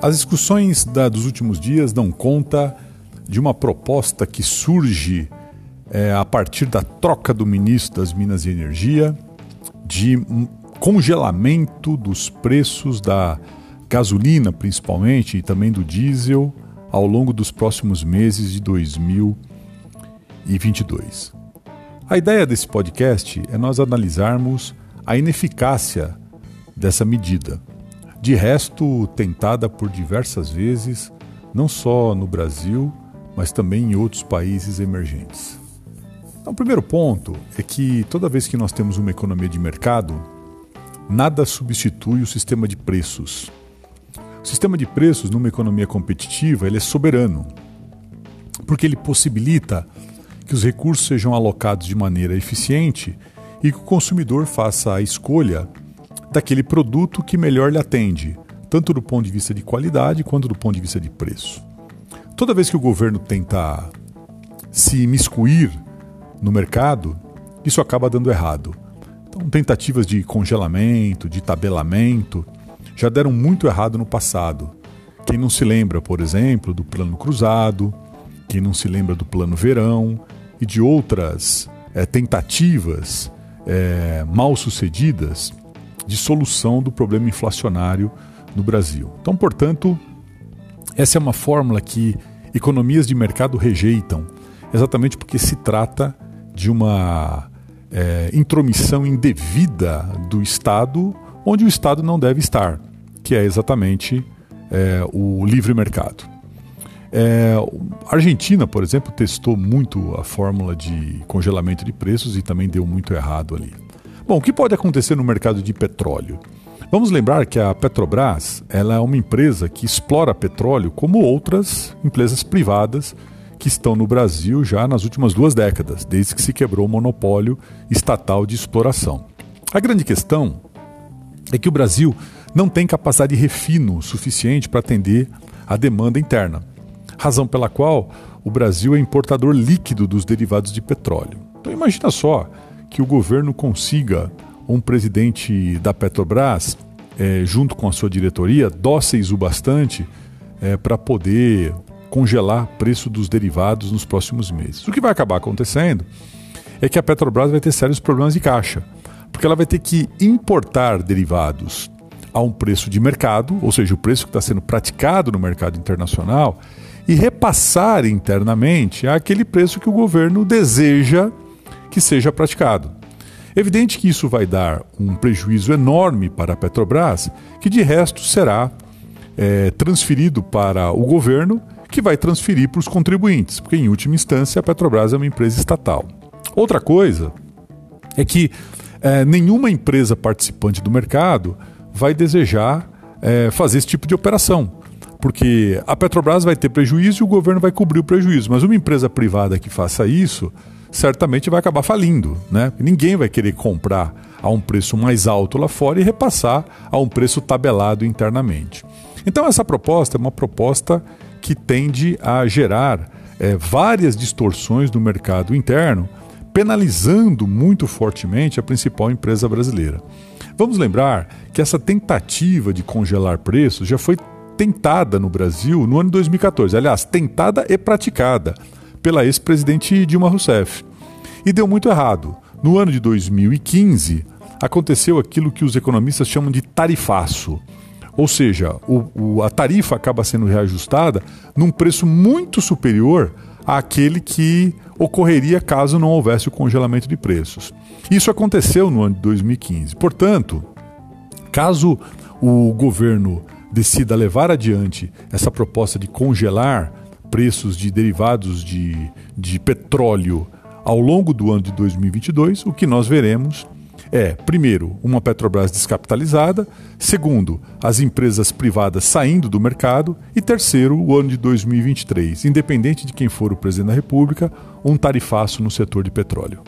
As discussões da, dos últimos dias dão conta de uma proposta que surge é, a partir da troca do ministro das Minas e Energia, de congelamento dos preços da gasolina, principalmente, e também do diesel, ao longo dos próximos meses de 2022. A ideia desse podcast é nós analisarmos a ineficácia dessa medida de resto tentada por diversas vezes, não só no Brasil, mas também em outros países emergentes. Então, o primeiro ponto é que toda vez que nós temos uma economia de mercado, nada substitui o sistema de preços. O sistema de preços numa economia competitiva ele é soberano, porque ele possibilita que os recursos sejam alocados de maneira eficiente e que o consumidor faça a escolha daquele produto que melhor lhe atende, tanto do ponto de vista de qualidade quanto do ponto de vista de preço. Toda vez que o governo tenta se imiscuir no mercado, isso acaba dando errado. Então, tentativas de congelamento, de tabelamento, já deram muito errado no passado. Quem não se lembra, por exemplo, do Plano Cruzado, quem não se lembra do Plano Verão e de outras é, tentativas é, mal sucedidas de solução do problema inflacionário no Brasil. Então, portanto, essa é uma fórmula que economias de mercado rejeitam, exatamente porque se trata de uma é, intromissão indevida do Estado onde o Estado não deve estar, que é exatamente é, o livre mercado. É, a Argentina, por exemplo, testou muito a fórmula de congelamento de preços e também deu muito errado ali. Bom, o que pode acontecer no mercado de petróleo? Vamos lembrar que a Petrobras ela é uma empresa que explora petróleo como outras empresas privadas que estão no Brasil já nas últimas duas décadas, desde que se quebrou o monopólio estatal de exploração. A grande questão é que o Brasil não tem capacidade de refino suficiente para atender a demanda interna, razão pela qual o Brasil é importador líquido dos derivados de petróleo. Então imagina só que o governo consiga um presidente da Petrobras, é, junto com a sua diretoria, dóceis o bastante é, para poder congelar preço dos derivados nos próximos meses. O que vai acabar acontecendo é que a Petrobras vai ter sérios problemas de caixa, porque ela vai ter que importar derivados a um preço de mercado, ou seja, o preço que está sendo praticado no mercado internacional, e repassar internamente aquele preço que o governo deseja que seja praticado. Evidente que isso vai dar um prejuízo enorme para a Petrobras, que de resto será é, transferido para o governo, que vai transferir para os contribuintes, porque em última instância a Petrobras é uma empresa estatal. Outra coisa é que é, nenhuma empresa participante do mercado vai desejar é, fazer esse tipo de operação. Porque a Petrobras vai ter prejuízo e o governo vai cobrir o prejuízo. Mas uma empresa privada que faça isso certamente vai acabar falindo, né? Ninguém vai querer comprar a um preço mais alto lá fora e repassar a um preço tabelado internamente. Então essa proposta é uma proposta que tende a gerar é, várias distorções no mercado interno, penalizando muito fortemente a principal empresa brasileira. Vamos lembrar que essa tentativa de congelar preços já foi tentada no Brasil no ano 2014. Aliás, tentada e praticada pela ex-presidente Dilma Rousseff. E deu muito errado. No ano de 2015, aconteceu aquilo que os economistas chamam de tarifaço. Ou seja, o, o, a tarifa acaba sendo reajustada num preço muito superior àquele que ocorreria caso não houvesse o congelamento de preços. Isso aconteceu no ano de 2015. Portanto, caso o governo decida levar adiante essa proposta de congelar preços de derivados de, de petróleo ao longo do ano de 2022, o que nós veremos é, primeiro, uma Petrobras descapitalizada, segundo, as empresas privadas saindo do mercado e terceiro, o ano de 2023, independente de quem for o presidente da República, um tarifaço no setor de petróleo.